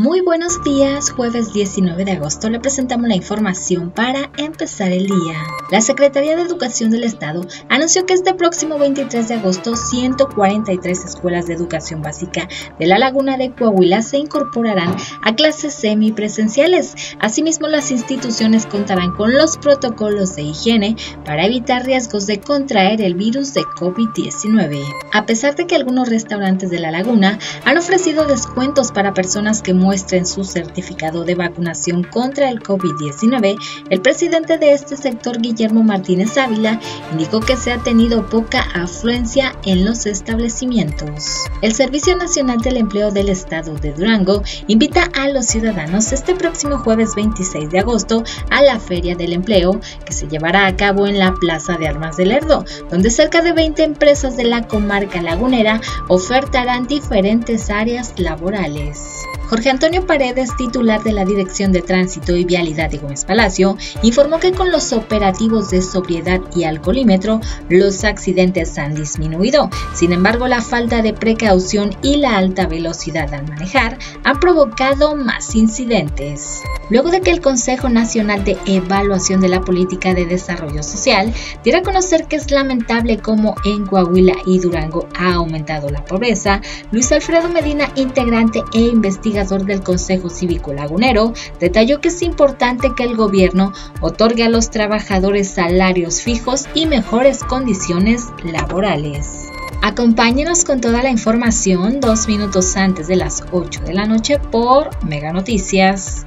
Muy buenos días, jueves 19 de agosto le presentamos la información para empezar el día. La Secretaría de Educación del Estado anunció que este próximo 23 de agosto 143 escuelas de educación básica de la Laguna de Coahuila se incorporarán a clases semipresenciales. Asimismo, las instituciones contarán con los protocolos de higiene para evitar riesgos de contraer el virus de COVID-19. A pesar de que algunos restaurantes de la Laguna han ofrecido descuentos para personas que muestren su certificado de vacunación contra el COVID-19, el presidente de este sector, Guillermo Martínez Ávila, indicó que se ha tenido poca afluencia en los establecimientos. El Servicio Nacional del Empleo del Estado de Durango invita a los ciudadanos este próximo jueves 26 de agosto a la Feria del Empleo, que se llevará a cabo en la Plaza de Armas del Lerdo, donde cerca de 20 empresas de la comarca lagunera ofertarán diferentes áreas laborales. Jorge Antonio Paredes, titular de la Dirección de Tránsito y Vialidad de Gómez Palacio, informó que con los operativos de sobriedad y alcoholímetro los accidentes han disminuido. Sin embargo, la falta de precaución y la alta velocidad al manejar han provocado más incidentes. Luego de que el Consejo Nacional de Evaluación de la Política de Desarrollo Social diera a conocer que es lamentable cómo en Coahuila y Durango ha aumentado la pobreza, Luis Alfredo Medina, integrante e investigador del Consejo Cívico Lagunero, detalló que es importante que el gobierno otorgue a los trabajadores salarios fijos y mejores condiciones laborales. Acompáñenos con toda la información dos minutos antes de las 8 de la noche por Mega Noticias.